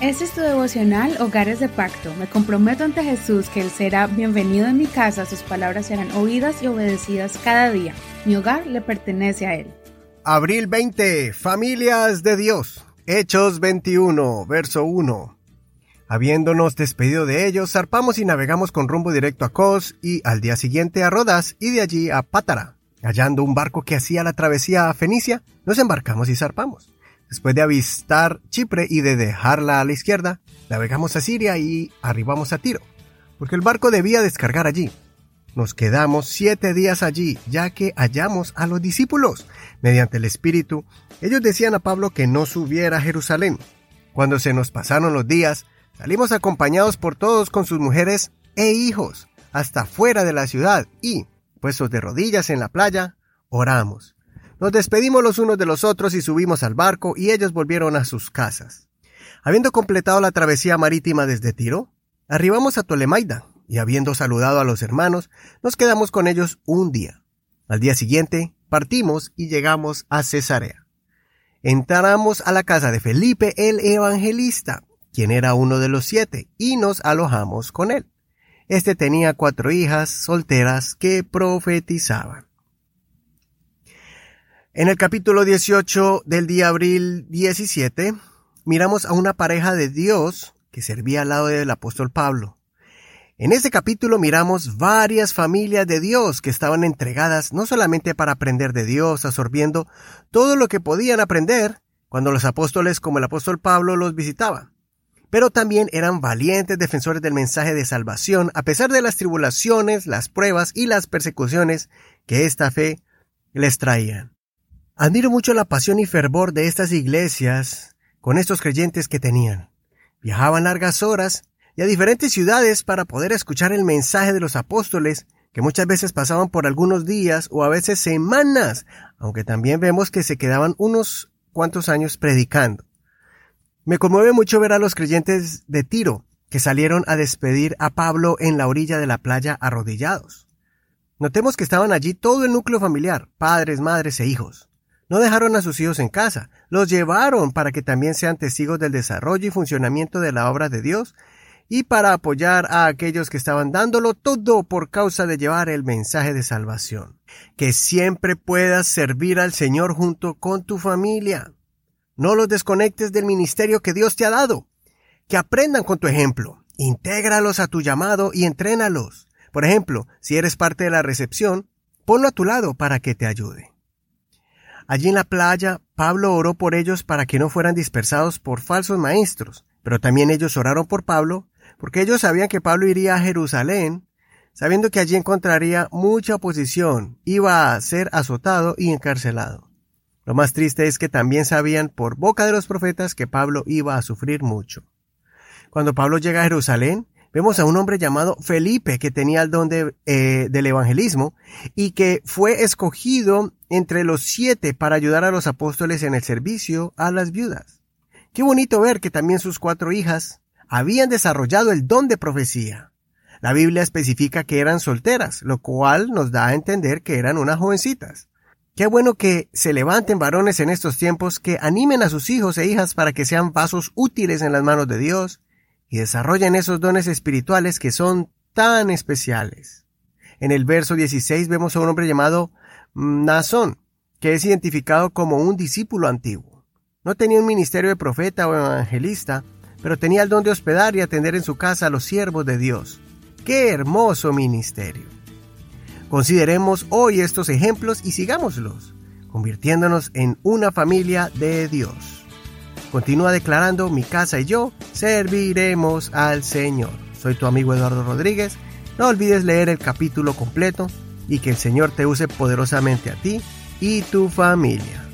Este es tu devocional Hogares de Pacto. Me comprometo ante Jesús que Él será bienvenido en mi casa, sus palabras serán oídas y obedecidas cada día. Mi hogar le pertenece a Él. Abril 20. Familias de Dios. Hechos 21, verso 1. Habiéndonos despedido de ellos, zarpamos y navegamos con rumbo directo a Kos y al día siguiente a Rodas y de allí a Pátara. Hallando un barco que hacía la travesía a Fenicia, nos embarcamos y zarpamos. Después de avistar Chipre y de dejarla a la izquierda, navegamos a Siria y arribamos a Tiro, porque el barco debía descargar allí. Nos quedamos siete días allí, ya que hallamos a los discípulos. Mediante el Espíritu, ellos decían a Pablo que no subiera a Jerusalén. Cuando se nos pasaron los días, Salimos acompañados por todos con sus mujeres e hijos hasta fuera de la ciudad y, puestos de rodillas en la playa, oramos. Nos despedimos los unos de los otros y subimos al barco y ellos volvieron a sus casas. Habiendo completado la travesía marítima desde Tiro, arribamos a Tolemaida y habiendo saludado a los hermanos, nos quedamos con ellos un día. Al día siguiente, partimos y llegamos a Cesarea. Entramos a la casa de Felipe el Evangelista, quien era uno de los siete, y nos alojamos con él. Este tenía cuatro hijas solteras que profetizaban. En el capítulo 18 del día abril 17, miramos a una pareja de Dios que servía al lado del apóstol Pablo. En este capítulo miramos varias familias de Dios que estaban entregadas no solamente para aprender de Dios, absorbiendo todo lo que podían aprender cuando los apóstoles como el apóstol Pablo los visitaban, pero también eran valientes defensores del mensaje de salvación a pesar de las tribulaciones, las pruebas y las persecuciones que esta fe les traían. Admiro mucho la pasión y fervor de estas iglesias con estos creyentes que tenían. Viajaban largas horas y a diferentes ciudades para poder escuchar el mensaje de los apóstoles que muchas veces pasaban por algunos días o a veces semanas, aunque también vemos que se quedaban unos cuantos años predicando. Me conmueve mucho ver a los creyentes de Tiro, que salieron a despedir a Pablo en la orilla de la playa arrodillados. Notemos que estaban allí todo el núcleo familiar, padres, madres e hijos. No dejaron a sus hijos en casa, los llevaron para que también sean testigos del desarrollo y funcionamiento de la obra de Dios y para apoyar a aquellos que estaban dándolo todo por causa de llevar el mensaje de salvación. Que siempre puedas servir al Señor junto con tu familia. No los desconectes del ministerio que Dios te ha dado. Que aprendan con tu ejemplo. Intégralos a tu llamado y entrénalos. Por ejemplo, si eres parte de la recepción, ponlo a tu lado para que te ayude. Allí en la playa, Pablo oró por ellos para que no fueran dispersados por falsos maestros, pero también ellos oraron por Pablo, porque ellos sabían que Pablo iría a Jerusalén, sabiendo que allí encontraría mucha oposición, iba a ser azotado y encarcelado. Lo más triste es que también sabían por boca de los profetas que Pablo iba a sufrir mucho. Cuando Pablo llega a Jerusalén, vemos a un hombre llamado Felipe que tenía el don eh, del evangelismo y que fue escogido entre los siete para ayudar a los apóstoles en el servicio a las viudas. Qué bonito ver que también sus cuatro hijas habían desarrollado el don de profecía. La Biblia especifica que eran solteras, lo cual nos da a entender que eran unas jovencitas. Qué bueno que se levanten varones en estos tiempos que animen a sus hijos e hijas para que sean vasos útiles en las manos de Dios y desarrollen esos dones espirituales que son tan especiales. En el verso 16 vemos a un hombre llamado Nazón, que es identificado como un discípulo antiguo. No tenía un ministerio de profeta o evangelista, pero tenía el don de hospedar y atender en su casa a los siervos de Dios. ¡Qué hermoso ministerio! Consideremos hoy estos ejemplos y sigámoslos, convirtiéndonos en una familia de Dios. Continúa declarando, mi casa y yo serviremos al Señor. Soy tu amigo Eduardo Rodríguez. No olvides leer el capítulo completo y que el Señor te use poderosamente a ti y tu familia.